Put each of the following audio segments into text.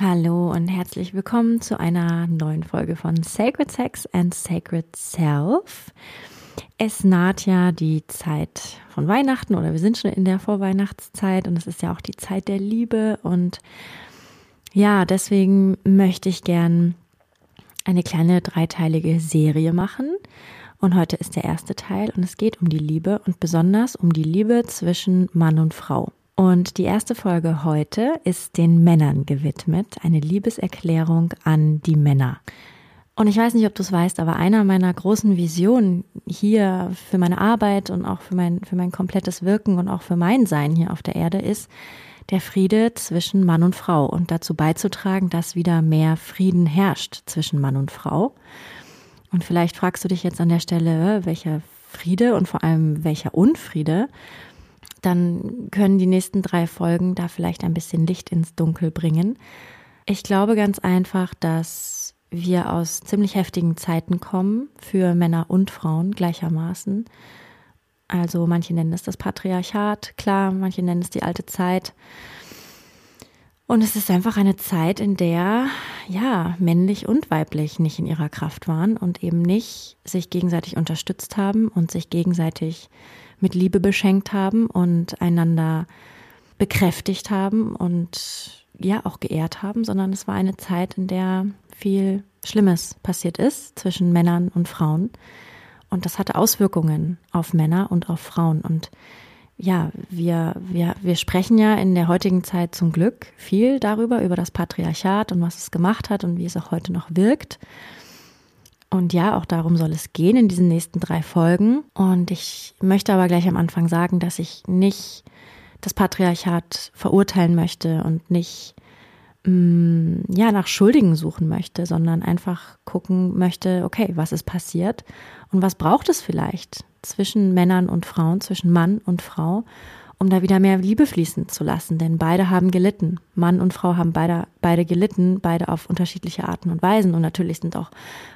Hallo und herzlich willkommen zu einer neuen Folge von Sacred Sex and Sacred Self. Es naht ja die Zeit von Weihnachten oder wir sind schon in der Vorweihnachtszeit und es ist ja auch die Zeit der Liebe und ja, deswegen möchte ich gern eine kleine dreiteilige Serie machen. Und heute ist der erste Teil und es geht um die Liebe und besonders um die Liebe zwischen Mann und Frau. Und die erste Folge heute ist den Männern gewidmet, eine Liebeserklärung an die Männer. Und ich weiß nicht, ob du es weißt, aber einer meiner großen Visionen hier für meine Arbeit und auch für mein, für mein komplettes Wirken und auch für mein Sein hier auf der Erde ist, der Friede zwischen Mann und Frau und dazu beizutragen, dass wieder mehr Frieden herrscht zwischen Mann und Frau. Und vielleicht fragst du dich jetzt an der Stelle, welcher Friede und vor allem welcher Unfriede dann können die nächsten drei Folgen da vielleicht ein bisschen Licht ins Dunkel bringen. Ich glaube ganz einfach, dass wir aus ziemlich heftigen Zeiten kommen, für Männer und Frauen gleichermaßen. Also manche nennen es das Patriarchat, klar, manche nennen es die alte Zeit. Und es ist einfach eine Zeit, in der, ja, männlich und weiblich nicht in ihrer Kraft waren und eben nicht sich gegenseitig unterstützt haben und sich gegenseitig mit Liebe beschenkt haben und einander bekräftigt haben und ja auch geehrt haben, sondern es war eine Zeit, in der viel Schlimmes passiert ist zwischen Männern und Frauen. Und das hatte Auswirkungen auf Männer und auf Frauen. Und ja, wir, wir, wir sprechen ja in der heutigen Zeit zum Glück viel darüber, über das Patriarchat und was es gemacht hat und wie es auch heute noch wirkt. Und ja, auch darum soll es gehen in diesen nächsten drei Folgen. Und ich möchte aber gleich am Anfang sagen, dass ich nicht das Patriarchat verurteilen möchte und nicht mm, ja nach Schuldigen suchen möchte, sondern einfach gucken möchte, okay, was ist passiert und was braucht es vielleicht zwischen Männern und Frauen, zwischen Mann und Frau um da wieder mehr Liebe fließen zu lassen, denn beide haben gelitten. Mann und Frau haben beide, beide gelitten, beide auf unterschiedliche Arten und Weisen und natürlich sind auch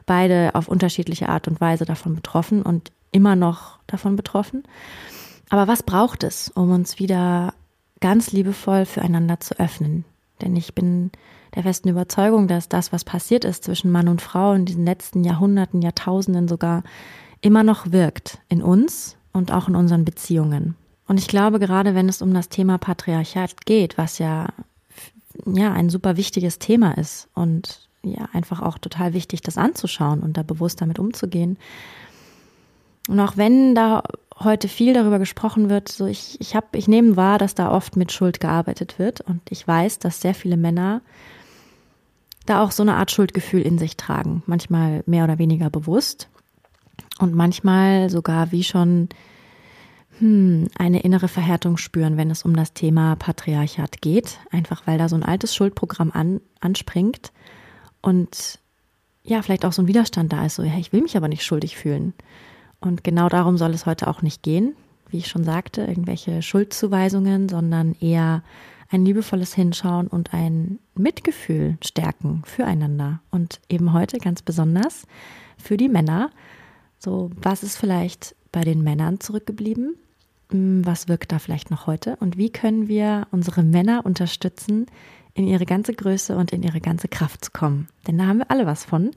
beide auf unterschiedliche Art und Weise davon betroffen und immer noch davon betroffen. Aber was braucht es, um uns wieder ganz liebevoll füreinander zu öffnen? Denn ich bin der festen Überzeugung, dass das, was passiert ist zwischen Mann und Frau in diesen letzten Jahrhunderten, Jahrtausenden sogar, immer noch wirkt in uns und auch in unseren Beziehungen. Und ich glaube, gerade wenn es um das Thema Patriarchat geht, was ja, ja ein super wichtiges Thema ist und ja einfach auch total wichtig, das anzuschauen und da bewusst damit umzugehen. Und auch wenn da heute viel darüber gesprochen wird, so ich, ich habe, ich nehme wahr, dass da oft mit Schuld gearbeitet wird. Und ich weiß, dass sehr viele Männer da auch so eine Art Schuldgefühl in sich tragen, manchmal mehr oder weniger bewusst. Und manchmal sogar wie schon hm, eine innere Verhärtung spüren, wenn es um das Thema Patriarchat geht, einfach weil da so ein altes Schuldprogramm an, anspringt und ja, vielleicht auch so ein Widerstand da ist, so, ja, ich will mich aber nicht schuldig fühlen. Und genau darum soll es heute auch nicht gehen, wie ich schon sagte, irgendwelche Schuldzuweisungen, sondern eher ein liebevolles Hinschauen und ein Mitgefühl stärken füreinander. Und eben heute ganz besonders für die Männer. So, was ist vielleicht bei den Männern zurückgeblieben? Hm, was wirkt da vielleicht noch heute und wie können wir unsere Männer unterstützen, in ihre ganze Größe und in ihre ganze Kraft zu kommen. Denn da haben wir alle was von.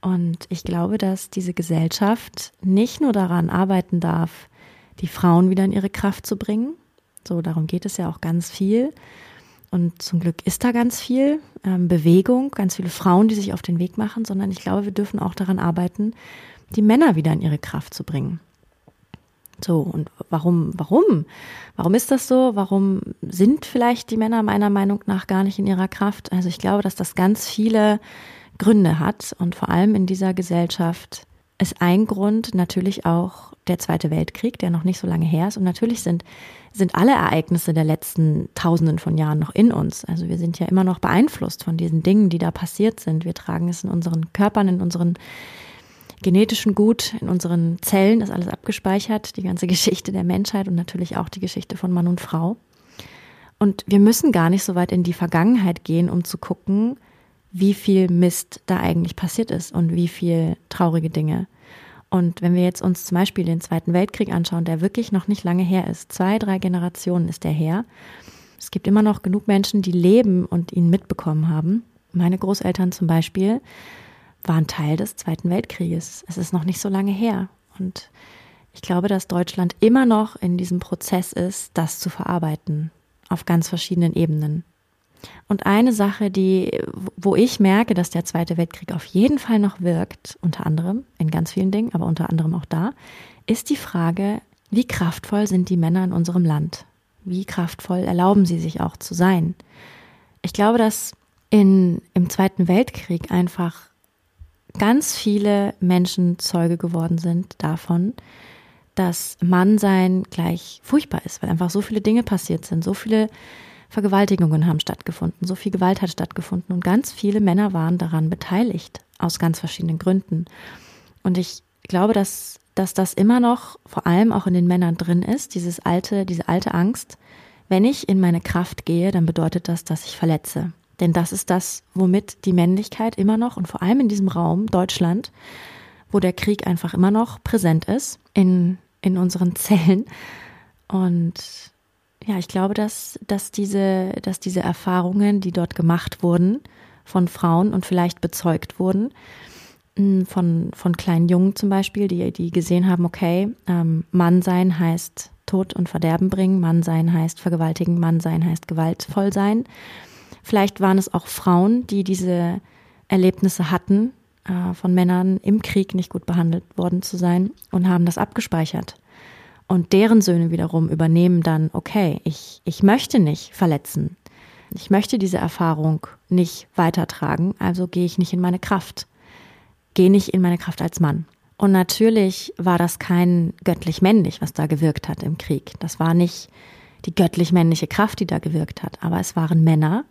Und ich glaube, dass diese Gesellschaft nicht nur daran arbeiten darf, die Frauen wieder in ihre Kraft zu bringen. So, darum geht es ja auch ganz viel. Und zum Glück ist da ganz viel ähm, Bewegung, ganz viele Frauen, die sich auf den Weg machen, sondern ich glaube, wir dürfen auch daran arbeiten, die Männer wieder in ihre Kraft zu bringen. So, und warum, warum? Warum ist das so? Warum sind vielleicht die Männer meiner Meinung nach gar nicht in ihrer Kraft? Also ich glaube, dass das ganz viele Gründe hat und vor allem in dieser Gesellschaft ist ein Grund natürlich auch der Zweite Weltkrieg, der noch nicht so lange her ist. Und natürlich sind, sind alle Ereignisse der letzten Tausenden von Jahren noch in uns. Also wir sind ja immer noch beeinflusst von diesen Dingen, die da passiert sind. Wir tragen es in unseren Körpern, in unseren genetischen Gut, in unseren Zellen, ist alles abgespeichert, die ganze Geschichte der Menschheit und natürlich auch die Geschichte von Mann und Frau. Und wir müssen gar nicht so weit in die Vergangenheit gehen, um zu gucken, wie viel Mist da eigentlich passiert ist und wie viel traurige Dinge. Und wenn wir jetzt uns zum Beispiel den Zweiten Weltkrieg anschauen, der wirklich noch nicht lange her ist, zwei, drei Generationen ist der her. Es gibt immer noch genug Menschen, die leben und ihn mitbekommen haben. Meine Großeltern zum Beispiel waren Teil des Zweiten Weltkrieges. Es ist noch nicht so lange her. Und ich glaube, dass Deutschland immer noch in diesem Prozess ist, das zu verarbeiten, auf ganz verschiedenen Ebenen. Und eine Sache, die, wo ich merke, dass der Zweite Weltkrieg auf jeden Fall noch wirkt, unter anderem in ganz vielen Dingen, aber unter anderem auch da, ist die Frage, wie kraftvoll sind die Männer in unserem Land? Wie kraftvoll erlauben sie sich auch zu sein? Ich glaube, dass in, im Zweiten Weltkrieg einfach ganz viele Menschen Zeuge geworden sind davon, dass Mannsein gleich furchtbar ist, weil einfach so viele Dinge passiert sind, so viele Vergewaltigungen haben stattgefunden, so viel Gewalt hat stattgefunden und ganz viele Männer waren daran beteiligt, aus ganz verschiedenen Gründen. Und ich glaube, dass, dass das immer noch vor allem auch in den Männern drin ist, dieses alte, diese alte Angst, wenn ich in meine Kraft gehe, dann bedeutet das, dass ich verletze. Denn das ist das, womit die Männlichkeit immer noch und vor allem in diesem Raum Deutschland, wo der Krieg einfach immer noch präsent ist, in, in unseren Zellen. Und ja, ich glaube, dass, dass, diese, dass diese Erfahrungen, die dort gemacht wurden, von Frauen und vielleicht bezeugt wurden, hm, von, von kleinen Jungen zum Beispiel, die, die gesehen haben, okay, ähm, Mann sein heißt Tod und Verderben bringen, Mann sein heißt vergewaltigen, Mann sein heißt gewaltvoll sein. Vielleicht waren es auch Frauen, die diese Erlebnisse hatten, äh, von Männern im Krieg nicht gut behandelt worden zu sein und haben das abgespeichert. Und deren Söhne wiederum übernehmen dann, okay, ich, ich möchte nicht verletzen. Ich möchte diese Erfahrung nicht weitertragen, also gehe ich nicht in meine Kraft. Gehe nicht in meine Kraft als Mann. Und natürlich war das kein göttlich-männlich, was da gewirkt hat im Krieg. Das war nicht die göttlich-männliche Kraft, die da gewirkt hat, aber es waren Männer,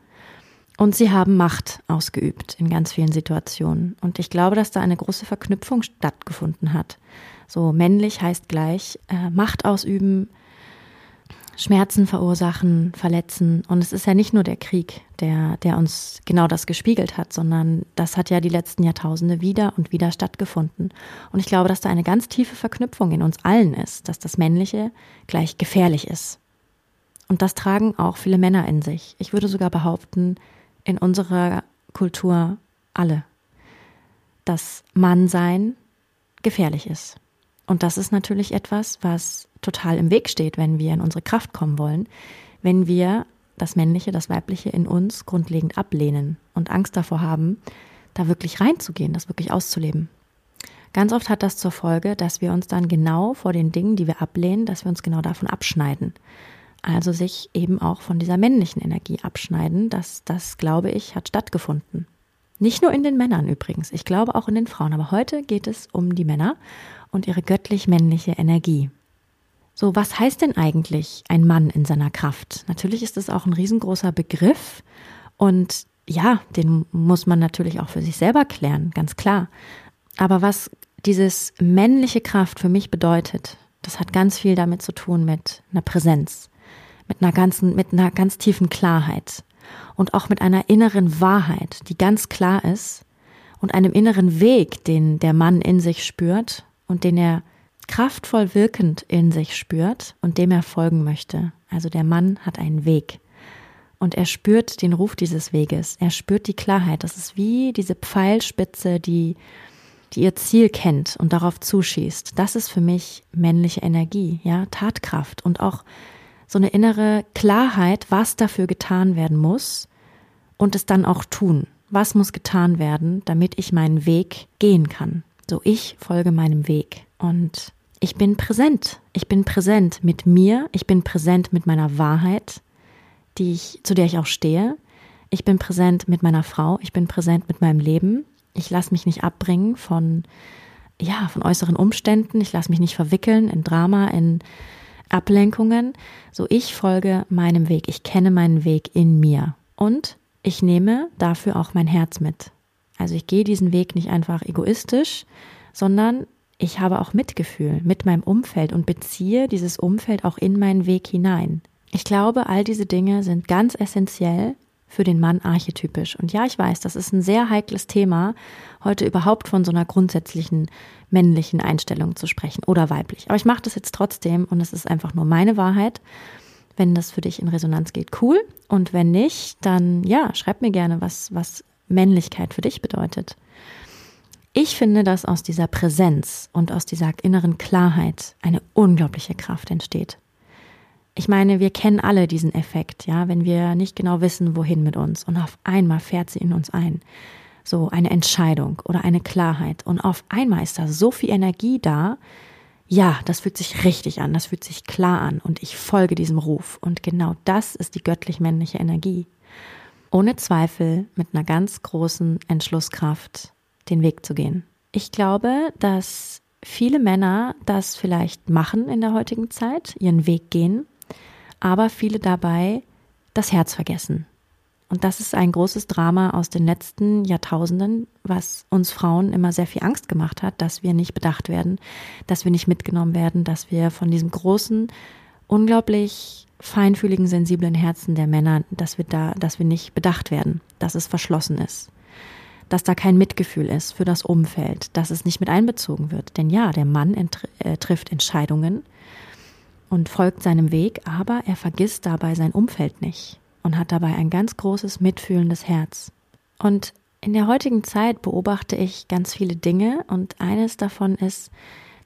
und sie haben Macht ausgeübt in ganz vielen Situationen. Und ich glaube, dass da eine große Verknüpfung stattgefunden hat. So männlich heißt gleich äh, Macht ausüben, Schmerzen verursachen, verletzen. Und es ist ja nicht nur der Krieg, der, der uns genau das gespiegelt hat, sondern das hat ja die letzten Jahrtausende wieder und wieder stattgefunden. Und ich glaube, dass da eine ganz tiefe Verknüpfung in uns allen ist, dass das Männliche gleich gefährlich ist. Und das tragen auch viele Männer in sich. Ich würde sogar behaupten, in unserer Kultur alle, dass Mannsein gefährlich ist. Und das ist natürlich etwas, was total im Weg steht, wenn wir in unsere Kraft kommen wollen, wenn wir das Männliche, das Weibliche in uns grundlegend ablehnen und Angst davor haben, da wirklich reinzugehen, das wirklich auszuleben. Ganz oft hat das zur Folge, dass wir uns dann genau vor den Dingen, die wir ablehnen, dass wir uns genau davon abschneiden. Also sich eben auch von dieser männlichen Energie abschneiden. Das, das glaube ich, hat stattgefunden. Nicht nur in den Männern übrigens, ich glaube auch in den Frauen. Aber heute geht es um die Männer und ihre göttlich-männliche Energie. So, was heißt denn eigentlich ein Mann in seiner Kraft? Natürlich ist es auch ein riesengroßer Begriff und ja, den muss man natürlich auch für sich selber klären, ganz klar. Aber was dieses männliche Kraft für mich bedeutet, das hat ganz viel damit zu tun mit einer Präsenz, mit einer ganzen, mit einer ganz tiefen Klarheit und auch mit einer inneren Wahrheit, die ganz klar ist und einem inneren Weg, den der Mann in sich spürt und den er kraftvoll wirkend in sich spürt und dem er folgen möchte. Also der Mann hat einen Weg und er spürt den Ruf dieses Weges. Er spürt die Klarheit. Das ist wie diese Pfeilspitze, die, die ihr Ziel kennt und darauf zuschießt. Das ist für mich männliche Energie, ja, Tatkraft und auch so eine innere Klarheit, was dafür getan werden muss und es dann auch tun. Was muss getan werden, damit ich meinen Weg gehen kann? So, ich folge meinem Weg und ich bin präsent. Ich bin präsent mit mir. Ich bin präsent mit meiner Wahrheit, die ich, zu der ich auch stehe. Ich bin präsent mit meiner Frau. Ich bin präsent mit meinem Leben. Ich lasse mich nicht abbringen von ja, von äußeren Umständen. Ich lasse mich nicht verwickeln in Drama, in Ablenkungen. So ich folge meinem Weg. Ich kenne meinen Weg in mir. Und ich nehme dafür auch mein Herz mit. Also ich gehe diesen Weg nicht einfach egoistisch, sondern ich habe auch Mitgefühl mit meinem Umfeld und beziehe dieses Umfeld auch in meinen Weg hinein. Ich glaube, all diese Dinge sind ganz essentiell für den Mann archetypisch. Und ja, ich weiß, das ist ein sehr heikles Thema, heute überhaupt von so einer grundsätzlichen männlichen Einstellung zu sprechen oder weiblich. Aber ich mache das jetzt trotzdem und es ist einfach nur meine Wahrheit. Wenn das für dich in Resonanz geht, cool. Und wenn nicht, dann ja, schreib mir gerne, was, was Männlichkeit für dich bedeutet. Ich finde, dass aus dieser Präsenz und aus dieser inneren Klarheit eine unglaubliche Kraft entsteht. Ich meine, wir kennen alle diesen Effekt, ja, wenn wir nicht genau wissen, wohin mit uns und auf einmal fährt sie in uns ein. So eine Entscheidung oder eine Klarheit und auf einmal ist da so viel Energie da. Ja, das fühlt sich richtig an, das fühlt sich klar an und ich folge diesem Ruf und genau das ist die göttlich männliche Energie. Ohne Zweifel mit einer ganz großen Entschlusskraft den Weg zu gehen. Ich glaube, dass viele Männer das vielleicht machen in der heutigen Zeit, ihren Weg gehen, aber viele dabei das Herz vergessen. Und das ist ein großes Drama aus den letzten Jahrtausenden, was uns Frauen immer sehr viel Angst gemacht hat, dass wir nicht bedacht werden, dass wir nicht mitgenommen werden, dass wir von diesem großen, unglaublich feinfühligen, sensiblen Herzen der Männer, dass wir da, dass wir nicht bedacht werden, dass es verschlossen ist, dass da kein Mitgefühl ist für das Umfeld, dass es nicht mit einbezogen wird. Denn ja, der Mann äh, trifft Entscheidungen, und folgt seinem Weg, aber er vergisst dabei sein Umfeld nicht und hat dabei ein ganz großes mitfühlendes Herz. Und in der heutigen Zeit beobachte ich ganz viele Dinge und eines davon ist,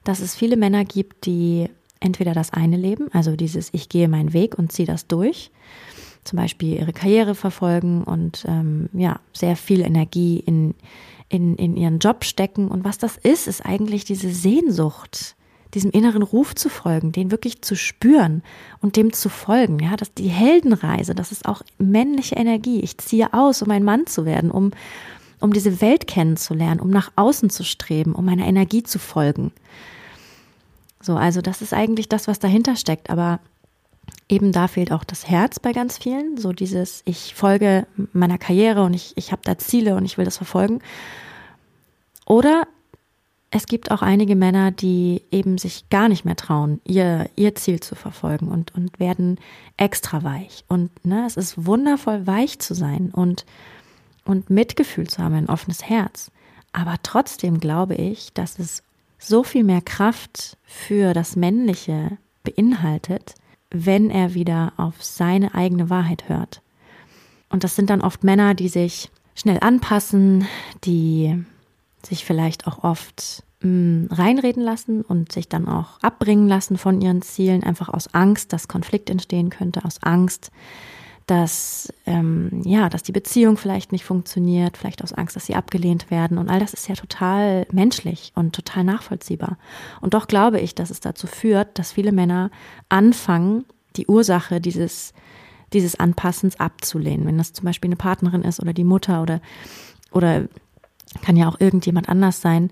dass es viele Männer gibt, die entweder das eine leben, also dieses Ich gehe meinen Weg und ziehe das durch, zum Beispiel ihre Karriere verfolgen und ähm, ja, sehr viel Energie in, in, in ihren Job stecken. Und was das ist, ist eigentlich diese Sehnsucht diesem inneren Ruf zu folgen, den wirklich zu spüren und dem zu folgen. Ja, dass die Heldenreise, das ist auch männliche Energie. Ich ziehe aus, um ein Mann zu werden, um, um diese Welt kennenzulernen, um nach außen zu streben, um meiner Energie zu folgen. So, also das ist eigentlich das, was dahinter steckt. Aber eben da fehlt auch das Herz bei ganz vielen. So dieses, ich folge meiner Karriere und ich, ich habe da Ziele und ich will das verfolgen. Oder es gibt auch einige Männer, die eben sich gar nicht mehr trauen, ihr, ihr Ziel zu verfolgen und, und werden extra weich. Und ne, es ist wundervoll, weich zu sein und, und Mitgefühl zu haben, ein offenes Herz. Aber trotzdem glaube ich, dass es so viel mehr Kraft für das Männliche beinhaltet, wenn er wieder auf seine eigene Wahrheit hört. Und das sind dann oft Männer, die sich schnell anpassen, die sich vielleicht auch oft mh, mm, reinreden lassen und sich dann auch abbringen lassen von ihren Zielen, einfach aus Angst, dass Konflikt entstehen könnte, aus Angst, dass ähm, ja, dass die Beziehung vielleicht nicht funktioniert, vielleicht aus Angst, dass sie abgelehnt werden und all das ist ja total menschlich und total nachvollziehbar. Und doch glaube ich, dass es dazu führt, dass viele Männer anfangen, die Ursache dieses dieses Anpassens abzulehnen, wenn das zum Beispiel eine Partnerin ist oder die Mutter oder oder kann ja auch irgendjemand anders sein.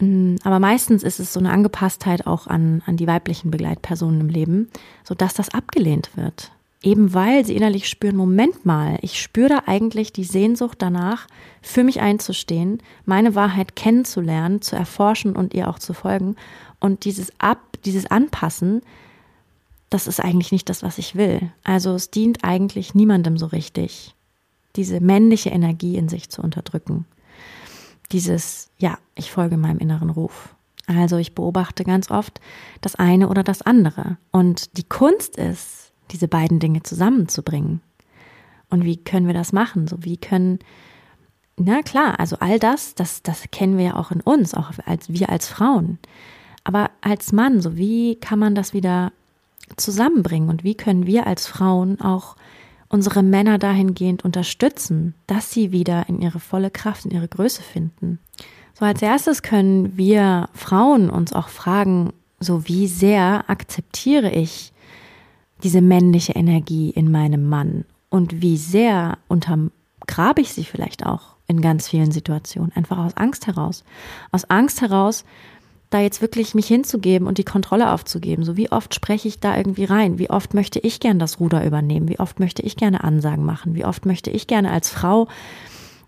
Mm, aber meistens ist es so eine Angepasstheit auch an, an die weiblichen Begleitpersonen im Leben, sodass das abgelehnt wird. Eben weil sie innerlich spüren, Moment mal, ich spüre eigentlich die Sehnsucht danach, für mich einzustehen, meine Wahrheit kennenzulernen, zu erforschen und ihr auch zu folgen. Und dieses Ab, dieses Anpassen, das ist eigentlich nicht das, was ich will. Also es dient eigentlich niemandem so richtig, diese männliche Energie in sich zu unterdrücken dieses, ja, ich folge meinem inneren Ruf. Also ich beobachte ganz oft das eine oder das andere. Und die Kunst ist, diese beiden Dinge zusammenzubringen. Und wie können wir das machen? So wie können, na klar, also all das, das, das kennen wir ja auch in uns, auch als wir als Frauen. Aber als Mann, so wie kann man das wieder zusammenbringen? Und wie können wir als Frauen auch unsere Männer dahingehend unterstützen, dass sie wieder in ihre volle Kraft, in ihre Größe finden. So als erstes können wir Frauen uns auch fragen, so wie sehr akzeptiere ich diese männliche Energie in meinem Mann und wie sehr untergrabe ich sie vielleicht auch in ganz vielen Situationen. Einfach aus Angst heraus. Aus Angst heraus, da jetzt wirklich mich hinzugeben und die Kontrolle aufzugeben. So wie oft spreche ich da irgendwie rein? Wie oft möchte ich gerne das Ruder übernehmen? Wie oft möchte ich gerne Ansagen machen? Wie oft möchte ich gerne als Frau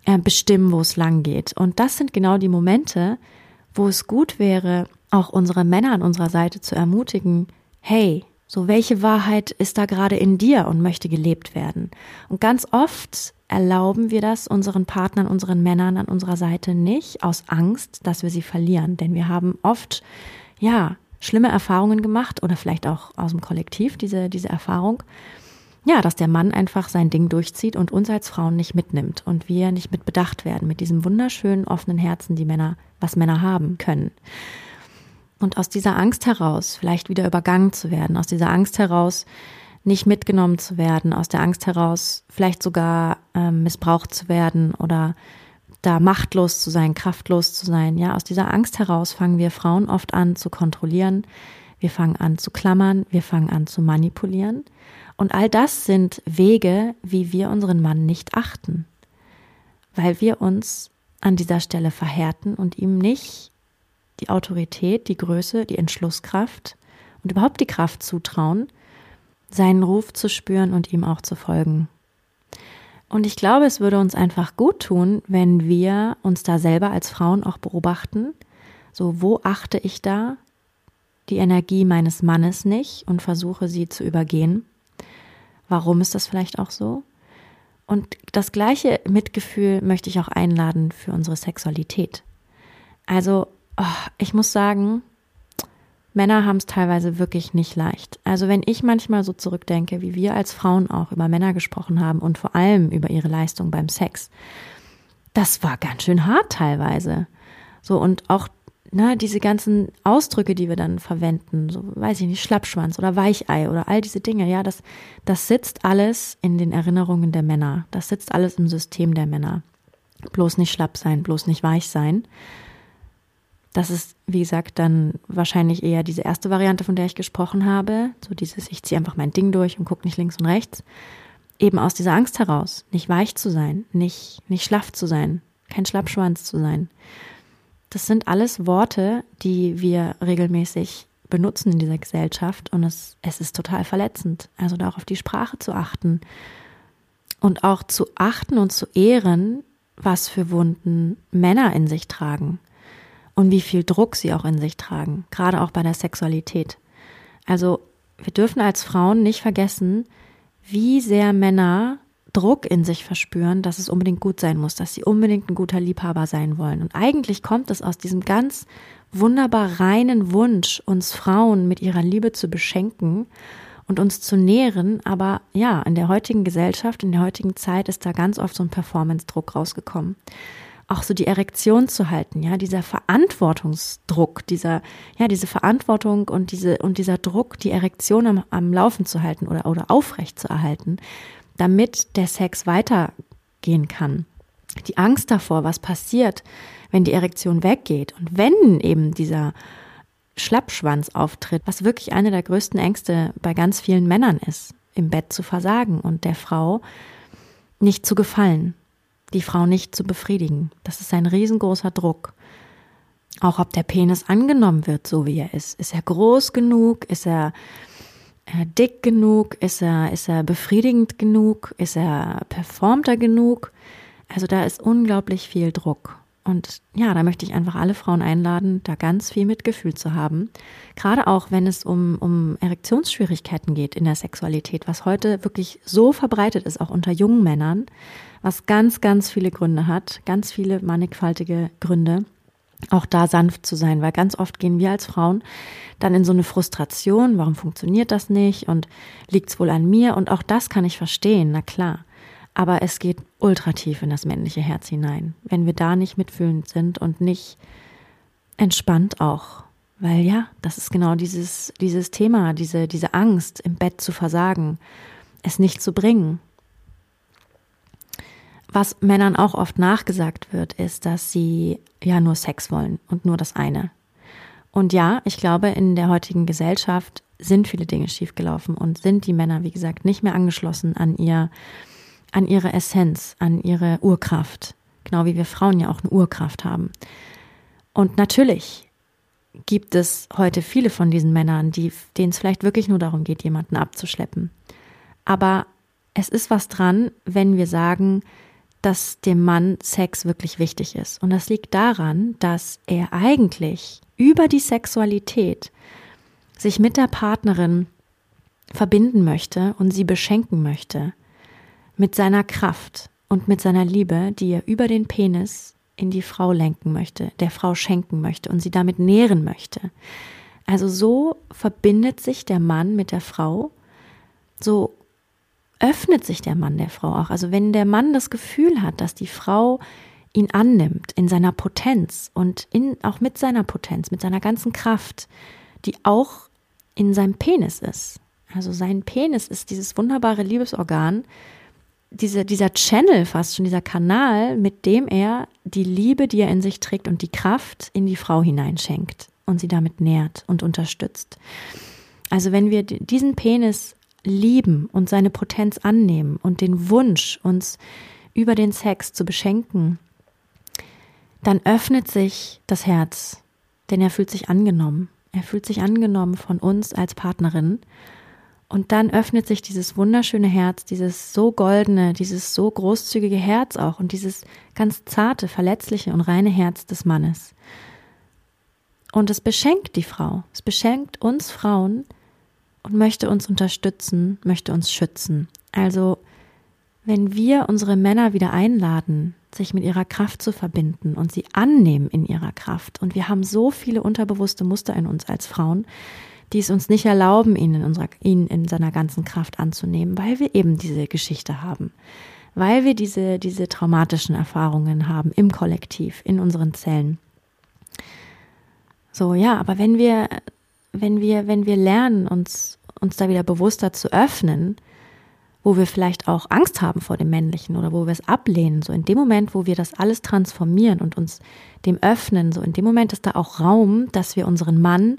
äh, bestimmen, wo es lang geht? Und das sind genau die Momente, wo es gut wäre, auch unsere Männer an unserer Seite zu ermutigen, hey, so welche Wahrheit ist da gerade in dir und möchte gelebt werden? Und ganz oft erlauben wir das unseren Partnern, unseren Männern an unserer Seite nicht aus Angst, dass wir sie verlieren. Denn wir haben oft, ja, schlimme Erfahrungen gemacht oder vielleicht auch aus dem Kollektiv diese, diese Erfahrung. Ja, dass der Mann einfach sein Ding durchzieht und uns als Frauen nicht mitnimmt und wir nicht mit bedacht werden mit diesem wunderschönen offenen Herzen, die Männer, was Männer haben können. Und aus dieser Angst heraus, vielleicht wieder übergangen zu werden, aus dieser Angst heraus, nicht mitgenommen zu werden, aus der Angst heraus vielleicht sogar ähm, missbraucht zu werden oder da machtlos zu sein, kraftlos zu sein. Ja, aus dieser Angst heraus fangen wir Frauen oft an zu kontrollieren. Wir fangen an zu klammern, wir fangen an zu manipulieren. Und all das sind Wege, wie wir unseren Mann nicht achten, weil wir uns an dieser Stelle verhärten und ihm nicht die Autorität, die Größe, die Entschlusskraft und überhaupt die Kraft zutrauen, seinen Ruf zu spüren und ihm auch zu folgen. Und ich glaube, es würde uns einfach gut tun, wenn wir uns da selber als Frauen auch beobachten. So, wo achte ich da die Energie meines Mannes nicht und versuche sie zu übergehen? Warum ist das vielleicht auch so? Und das gleiche Mitgefühl möchte ich auch einladen für unsere Sexualität. Also, oh, ich muss sagen, Männer haben es teilweise wirklich nicht leicht. Also wenn ich manchmal so zurückdenke, wie wir als Frauen auch über Männer gesprochen haben und vor allem über ihre Leistung beim Sex, das war ganz schön hart teilweise. So und auch ne, diese ganzen Ausdrücke, die wir dann verwenden, so weiß ich nicht, Schlappschwanz oder Weichei oder all diese Dinge, ja, das, das sitzt alles in den Erinnerungen der Männer. Das sitzt alles im System der Männer. Bloß nicht schlapp sein, bloß nicht weich sein. Das ist, wie gesagt, dann wahrscheinlich eher diese erste Variante, von der ich gesprochen habe. So dieses, ich ziehe einfach mein Ding durch und gucke nicht links und rechts. Eben aus dieser Angst heraus, nicht weich zu sein, nicht, nicht schlaff zu sein, kein Schlappschwanz zu sein. Das sind alles Worte, die wir regelmäßig benutzen in dieser Gesellschaft und es, es ist total verletzend. Also da auch auf die Sprache zu achten und auch zu achten und zu ehren, was für Wunden Männer in sich tragen und wie viel Druck sie auch in sich tragen, gerade auch bei der Sexualität. Also wir dürfen als Frauen nicht vergessen, wie sehr Männer Druck in sich verspüren, dass es unbedingt gut sein muss, dass sie unbedingt ein guter Liebhaber sein wollen. Und eigentlich kommt es aus diesem ganz wunderbar reinen Wunsch, uns Frauen mit ihrer Liebe zu beschenken und uns zu nähren. Aber ja, in der heutigen Gesellschaft, in der heutigen Zeit ist da ganz oft so ein Performance-Druck rausgekommen auch so die Erektion zu halten, ja, dieser Verantwortungsdruck, dieser, ja, diese Verantwortung und diese, und dieser Druck, die Erektion am, am Laufen zu halten oder, oder aufrecht zu erhalten, damit der Sex weitergehen kann. Die Angst davor, was passiert, wenn die Erektion weggeht und wenn eben dieser Schlappschwanz auftritt, was wirklich eine der größten Ängste bei ganz vielen Männern ist, im Bett zu versagen und der Frau nicht zu gefallen die Frau nicht zu befriedigen. Das ist ein riesengroßer Druck. Auch ob der Penis angenommen wird, so wie er ist. Ist er groß genug? Ist er äh, dick genug? Ist er, ist er befriedigend genug? Ist er performter genug? Also da ist unglaublich viel Druck. Und ja, da möchte ich einfach alle Frauen einladen, da ganz viel Mitgefühl zu haben. Gerade auch, wenn es um, um Erektionsschwierigkeiten geht in der Sexualität, was heute wirklich so verbreitet ist, auch unter jungen Männern, was ganz, ganz viele Gründe hat, ganz viele mannigfaltige Gründe. Auch da sanft zu sein, weil ganz oft gehen wir als Frauen dann in so eine Frustration, warum funktioniert das nicht und liegt es wohl an mir und auch das kann ich verstehen, na klar. Aber es geht ultra tief in das männliche Herz hinein, wenn wir da nicht mitfühlend sind und nicht entspannt auch. Weil ja, das ist genau dieses, dieses Thema, diese, diese Angst, im Bett zu versagen, es nicht zu bringen. Was Männern auch oft nachgesagt wird, ist, dass sie ja nur Sex wollen und nur das eine. Und ja, ich glaube, in der heutigen Gesellschaft sind viele Dinge schiefgelaufen und sind die Männer, wie gesagt, nicht mehr angeschlossen an ihr an ihre Essenz, an ihre Urkraft, Genau wie wir Frauen ja auch eine Urkraft haben. Und natürlich gibt es heute viele von diesen Männern, die, denen es vielleicht wirklich nur darum geht, jemanden abzuschleppen. Aber es ist was dran, wenn wir sagen, dass dem Mann Sex wirklich wichtig ist. Und das liegt daran, dass er eigentlich über die Sexualität sich mit der Partnerin verbinden möchte und sie beschenken möchte mit seiner Kraft und mit seiner Liebe, die er über den Penis in die Frau lenken möchte, der Frau schenken möchte und sie damit nähren möchte. Also so verbindet sich der Mann mit der Frau, so öffnet sich der Mann der Frau auch. Also wenn der Mann das Gefühl hat, dass die Frau ihn annimmt in seiner Potenz und in, auch mit seiner Potenz, mit seiner ganzen Kraft, die auch in seinem Penis ist. Also sein Penis ist dieses wunderbare Liebesorgan, diese, dieser Channel fast schon, dieser Kanal, mit dem er die Liebe, die er in sich trägt und die Kraft in die Frau hineinschenkt und sie damit nährt und unterstützt. Also wenn wir diesen Penis lieben und seine Potenz annehmen und den Wunsch, uns über den Sex zu beschenken, dann öffnet sich das Herz, denn er fühlt sich angenommen. Er fühlt sich angenommen von uns als Partnerin. Und dann öffnet sich dieses wunderschöne Herz, dieses so goldene, dieses so großzügige Herz auch und dieses ganz zarte, verletzliche und reine Herz des Mannes. Und es beschenkt die Frau. Es beschenkt uns Frauen und möchte uns unterstützen, möchte uns schützen. Also, wenn wir unsere Männer wieder einladen, sich mit ihrer Kraft zu verbinden und sie annehmen in ihrer Kraft. Und wir haben so viele unterbewusste Muster in uns als Frauen, die es uns nicht erlauben, ihn in, unserer, ihn in seiner ganzen Kraft anzunehmen, weil wir eben diese Geschichte haben, weil wir diese, diese traumatischen Erfahrungen haben im Kollektiv, in unseren Zellen. So, ja, aber wenn wir, wenn wir, wenn wir lernen, uns, uns da wieder bewusster zu öffnen, wo wir vielleicht auch Angst haben vor dem Männlichen oder wo wir es ablehnen, so in dem Moment, wo wir das alles transformieren und uns dem öffnen, so in dem Moment ist da auch Raum, dass wir unseren Mann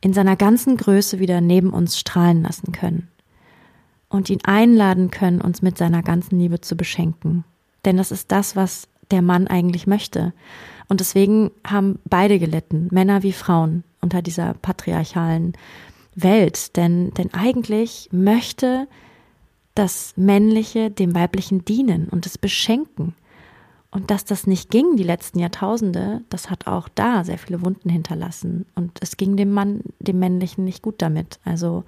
in seiner ganzen Größe wieder neben uns strahlen lassen können und ihn einladen können, uns mit seiner ganzen Liebe zu beschenken. Denn das ist das, was der Mann eigentlich möchte. Und deswegen haben beide gelitten, Männer wie Frauen, unter dieser patriarchalen Welt. Denn, denn eigentlich möchte das Männliche dem Weiblichen dienen und es beschenken. Und dass das nicht ging die letzten Jahrtausende, das hat auch da sehr viele Wunden hinterlassen. Und es ging dem Mann, dem Männlichen nicht gut damit. Also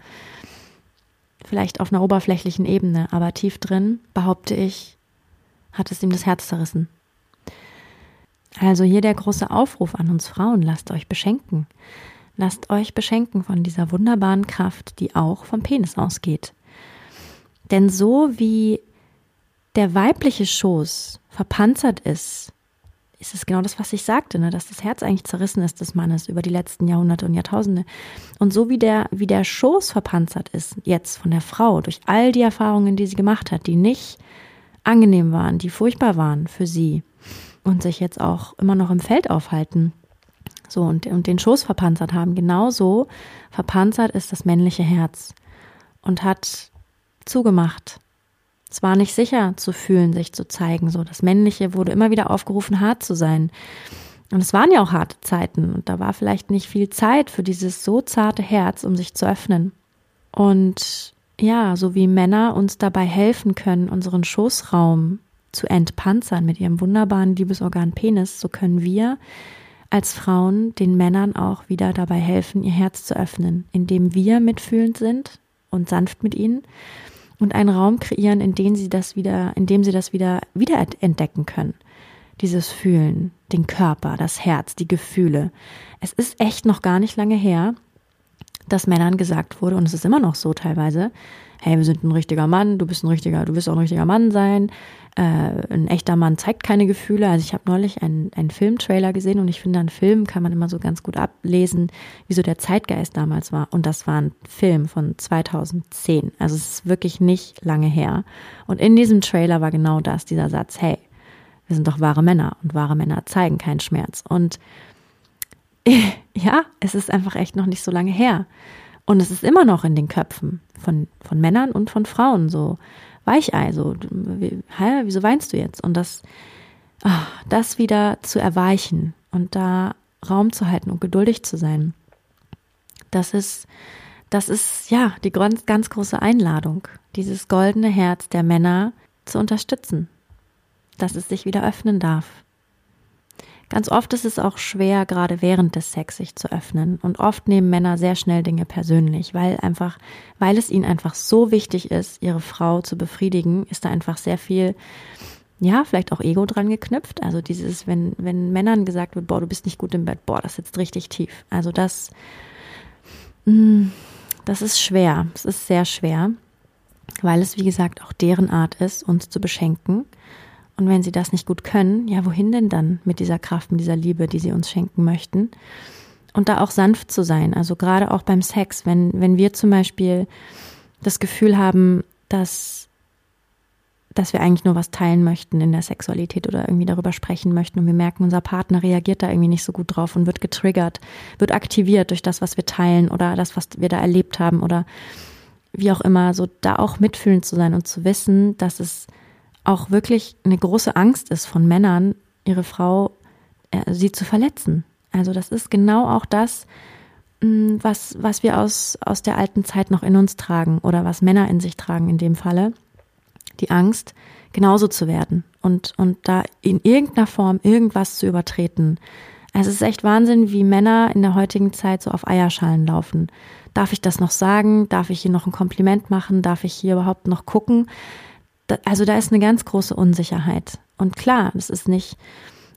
vielleicht auf einer oberflächlichen Ebene, aber tief drin, behaupte ich, hat es ihm das Herz zerrissen. Also hier der große Aufruf an uns Frauen, lasst euch beschenken. Lasst euch beschenken von dieser wunderbaren Kraft, die auch vom Penis ausgeht. Denn so wie der weibliche Schoß verpanzert ist, ist es genau das, was ich sagte, ne? dass das Herz eigentlich zerrissen ist des Mannes über die letzten Jahrhunderte und Jahrtausende. Und so wie der, wie der Schoß verpanzert ist, jetzt von der Frau, durch all die Erfahrungen, die sie gemacht hat, die nicht angenehm waren, die furchtbar waren für sie und sich jetzt auch immer noch im Feld aufhalten, so und, und den Schoß verpanzert haben, genauso verpanzert ist das männliche Herz und hat zugemacht. Es war nicht sicher zu fühlen, sich zu zeigen. So, das Männliche wurde immer wieder aufgerufen, hart zu sein. Und es waren ja auch harte Zeiten und da war vielleicht nicht viel Zeit für dieses so zarte Herz, um sich zu öffnen. Und ja, so wie Männer uns dabei helfen können, unseren Schoßraum zu entpanzern mit ihrem wunderbaren Liebesorgan Penis, so können wir als Frauen den Männern auch wieder dabei helfen, ihr Herz zu öffnen, indem wir mitfühlend sind und sanft mit ihnen und einen Raum kreieren, in dem sie das wieder, in dem sie das wieder wieder entdecken können. Dieses Fühlen, den Körper, das Herz, die Gefühle. Es ist echt noch gar nicht lange her, dass Männern gesagt wurde, und es ist immer noch so teilweise, hey, wir sind ein richtiger Mann, du bist ein richtiger, du wirst auch ein richtiger Mann sein. Äh, ein echter Mann zeigt keine Gefühle. Also ich habe neulich einen, einen Filmtrailer gesehen und ich finde, an Filmen kann man immer so ganz gut ablesen, wie so der Zeitgeist damals war. Und das war ein Film von 2010. Also es ist wirklich nicht lange her. Und in diesem Trailer war genau das, dieser Satz, hey, wir sind doch wahre Männer und wahre Männer zeigen keinen Schmerz. Und ja, es ist einfach echt noch nicht so lange her. Und es ist immer noch in den Köpfen von, von Männern und von Frauen so Weichei, so, hä, wieso weinst du jetzt? Und das ah, das wieder zu erweichen und da Raum zu halten und geduldig zu sein. Das ist, das ist ja die ganz, ganz große Einladung, dieses goldene Herz der Männer zu unterstützen, dass es sich wieder öffnen darf. Ganz oft ist es auch schwer, gerade während des Sex sich zu öffnen. Und oft nehmen Männer sehr schnell Dinge persönlich, weil einfach, weil es ihnen einfach so wichtig ist, ihre Frau zu befriedigen, ist da einfach sehr viel, ja, vielleicht auch Ego dran geknüpft. Also dieses, wenn, wenn Männern gesagt wird, boah, du bist nicht gut im Bett, boah, das sitzt richtig tief. Also das, mm, das ist schwer. Es ist sehr schwer, weil es, wie gesagt, auch deren Art ist, uns zu beschenken. Und wenn sie das nicht gut können, ja, wohin denn dann mit dieser Kraft, mit dieser Liebe, die sie uns schenken möchten? Und da auch sanft zu sein. Also gerade auch beim Sex, wenn, wenn wir zum Beispiel das Gefühl haben, dass, dass wir eigentlich nur was teilen möchten in der Sexualität oder irgendwie darüber sprechen möchten und wir merken, unser Partner reagiert da irgendwie nicht so gut drauf und wird getriggert, wird aktiviert durch das, was wir teilen oder das, was wir da erlebt haben oder wie auch immer, so da auch mitfühlend zu sein und zu wissen, dass es auch wirklich eine große Angst ist von Männern, ihre Frau, äh, sie zu verletzen. Also das ist genau auch das, mm, was, was wir aus, aus der alten Zeit noch in uns tragen oder was Männer in sich tragen in dem Falle. Die Angst, genauso zu werden und, und da in irgendeiner Form irgendwas zu übertreten. Also es ist echt Wahnsinn, wie Männer in der heutigen Zeit so auf Eierschalen laufen. Darf ich das noch sagen? Darf ich hier noch ein Kompliment machen? Darf ich hier überhaupt noch gucken? Also da ist eine ganz große Unsicherheit. Und klar, es ist nicht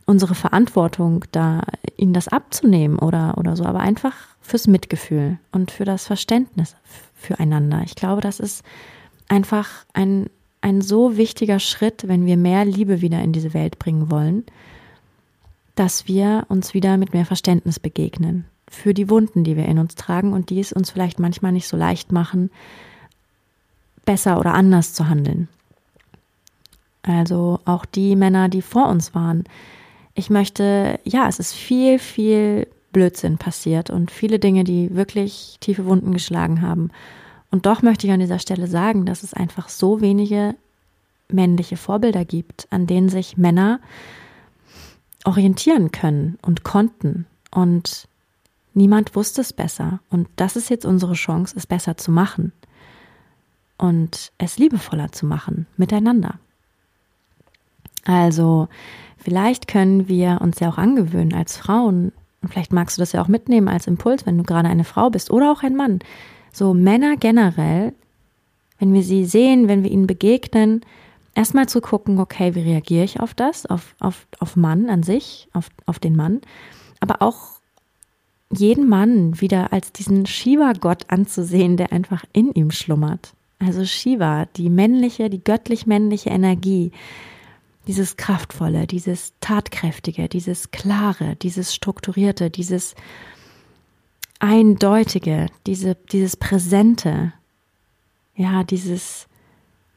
unsere Verantwortung, da ihnen das abzunehmen oder, oder so, aber einfach fürs Mitgefühl und für das Verständnis füreinander. Ich glaube, das ist einfach ein, ein so wichtiger Schritt, wenn wir mehr Liebe wieder in diese Welt bringen wollen, dass wir uns wieder mit mehr Verständnis begegnen für die Wunden, die wir in uns tragen und die es uns vielleicht manchmal nicht so leicht machen, besser oder anders zu handeln. Also auch die Männer, die vor uns waren. Ich möchte, ja, es ist viel, viel Blödsinn passiert und viele Dinge, die wirklich tiefe Wunden geschlagen haben. Und doch möchte ich an dieser Stelle sagen, dass es einfach so wenige männliche Vorbilder gibt, an denen sich Männer orientieren können und konnten. Und niemand wusste es besser. Und das ist jetzt unsere Chance, es besser zu machen und es liebevoller zu machen miteinander. Also vielleicht können wir uns ja auch angewöhnen als Frauen, und vielleicht magst du das ja auch mitnehmen als Impuls, wenn du gerade eine Frau bist oder auch ein Mann. So Männer generell, wenn wir sie sehen, wenn wir ihnen begegnen, erstmal zu gucken, okay, wie reagiere ich auf das, auf, auf, auf Mann an sich, auf, auf den Mann, aber auch jeden Mann wieder als diesen Shiva-Gott anzusehen, der einfach in ihm schlummert. Also Shiva, die männliche, die göttlich-männliche Energie, dieses Kraftvolle, dieses Tatkräftige, dieses Klare, dieses Strukturierte, dieses Eindeutige, diese, dieses Präsente, ja, dieses,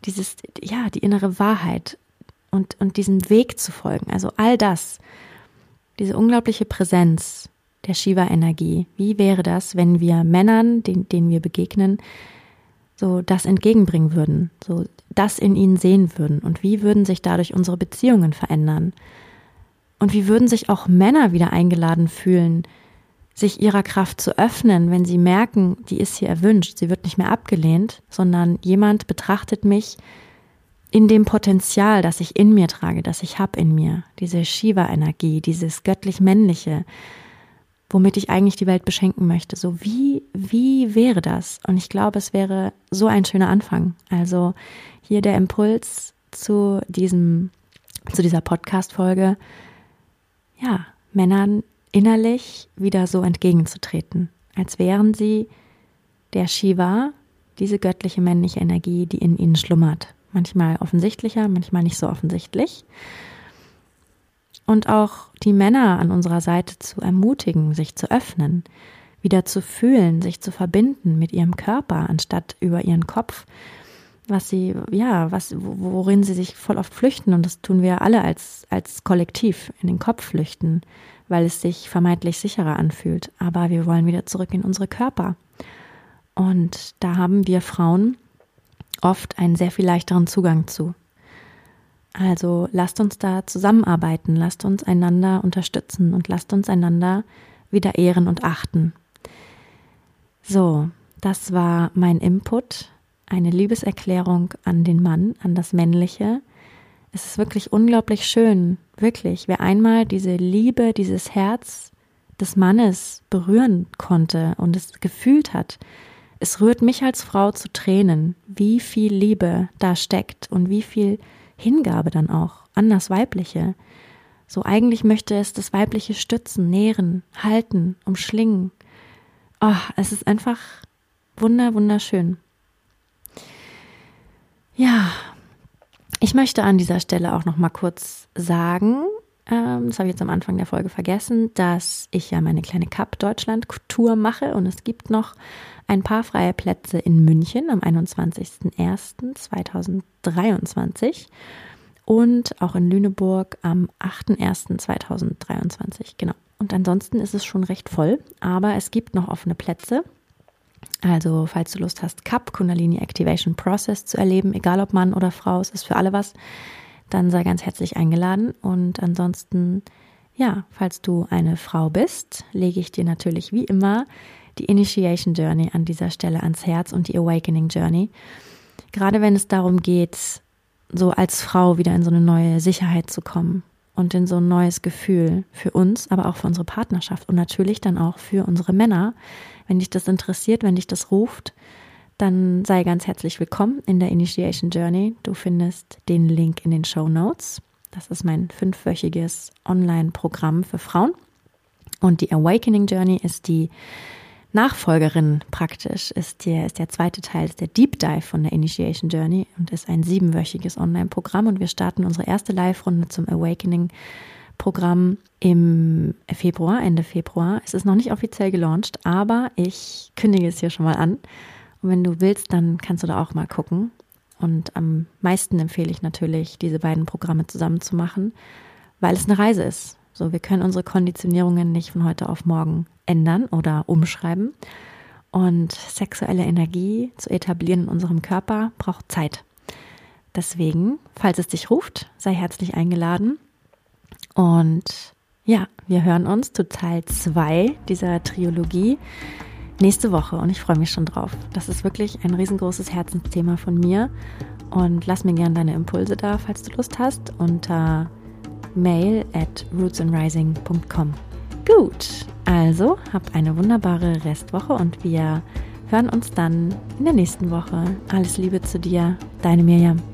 dieses, ja, die innere Wahrheit und, und diesem Weg zu folgen. Also all das, diese unglaubliche Präsenz der Shiva-Energie. Wie wäre das, wenn wir Männern, den, denen wir begegnen, so das entgegenbringen würden, so das in ihnen sehen würden. Und wie würden sich dadurch unsere Beziehungen verändern? Und wie würden sich auch Männer wieder eingeladen fühlen, sich ihrer Kraft zu öffnen, wenn sie merken, die ist hier erwünscht, sie wird nicht mehr abgelehnt, sondern jemand betrachtet mich in dem Potenzial, das ich in mir trage, das ich habe in mir, diese Shiva-Energie, dieses göttlich-männliche, womit ich eigentlich die Welt beschenken möchte. So wie, wie wäre das? Und ich glaube, es wäre so ein schöner Anfang. Also hier der Impuls zu diesem, zu dieser Podcast-Folge. Ja, Männern innerlich wieder so entgegenzutreten, als wären sie der Shiva, diese göttliche männliche Energie, die in ihnen schlummert. Manchmal offensichtlicher, manchmal nicht so offensichtlich und auch die Männer an unserer Seite zu ermutigen, sich zu öffnen, wieder zu fühlen, sich zu verbinden mit ihrem Körper anstatt über ihren Kopf, was sie, ja, was, worin sie sich voll oft flüchten. Und das tun wir alle als, als Kollektiv in den Kopf flüchten, weil es sich vermeintlich sicherer anfühlt. Aber wir wollen wieder zurück in unsere Körper. Und da haben wir Frauen oft einen sehr viel leichteren Zugang zu. Also lasst uns da zusammenarbeiten, lasst uns einander unterstützen und lasst uns einander wieder ehren und achten. So, das war mein Input, eine Liebeserklärung an den Mann, an das Männliche. Es ist wirklich unglaublich schön, wirklich, wer einmal diese Liebe, dieses Herz des Mannes berühren konnte und es gefühlt hat. Es rührt mich als Frau zu Tränen, wie viel Liebe da steckt und wie viel Hingabe dann auch an das Weibliche. So eigentlich möchte es das Weibliche stützen, nähren, halten, umschlingen. Oh, es ist einfach wunder, wunderschön. Ja, ich möchte an dieser Stelle auch noch mal kurz sagen, ähm, das habe ich jetzt am Anfang der Folge vergessen, dass ich ja meine kleine Cup Deutschland Tour mache und es gibt noch ein paar freie Plätze in München am 21.01.2023 und auch in Lüneburg am 8.01.2023. Genau. Und ansonsten ist es schon recht voll, aber es gibt noch offene Plätze. Also, falls du Lust hast, Cup Kundalini Activation Process zu erleben, egal ob Mann oder Frau, es ist für alle was, dann sei ganz herzlich eingeladen. Und ansonsten, ja, falls du eine Frau bist, lege ich dir natürlich wie immer die Initiation Journey an dieser Stelle ans Herz und die Awakening Journey. Gerade wenn es darum geht, so als Frau wieder in so eine neue Sicherheit zu kommen und in so ein neues Gefühl für uns, aber auch für unsere Partnerschaft und natürlich dann auch für unsere Männer. Wenn dich das interessiert, wenn dich das ruft, dann sei ganz herzlich willkommen in der Initiation Journey. Du findest den Link in den Show Notes. Das ist mein fünfwöchiges Online-Programm für Frauen. Und die Awakening Journey ist die Nachfolgerin praktisch ist der, ist der zweite Teil, ist der Deep Dive von der Initiation Journey und ist ein siebenwöchiges Online-Programm und wir starten unsere erste Live-Runde zum Awakening Programm im Februar, Ende Februar. Es ist noch nicht offiziell gelauncht, aber ich kündige es hier schon mal an. Und wenn du willst, dann kannst du da auch mal gucken. Und am meisten empfehle ich natürlich, diese beiden Programme zusammen zu machen, weil es eine Reise ist. So, wir können unsere Konditionierungen nicht von heute auf morgen ändern oder umschreiben. Und sexuelle Energie zu etablieren in unserem Körper braucht Zeit. Deswegen, falls es dich ruft, sei herzlich eingeladen. Und ja, wir hören uns zu Teil 2 dieser Trilogie nächste Woche und ich freue mich schon drauf. Das ist wirklich ein riesengroßes Herzensthema von mir. Und lass mir gerne deine Impulse da, falls du Lust hast, unter mail at rootsandrising.com. Gut, also hab eine wunderbare Restwoche und wir hören uns dann in der nächsten Woche. Alles Liebe zu dir, deine Mirjam.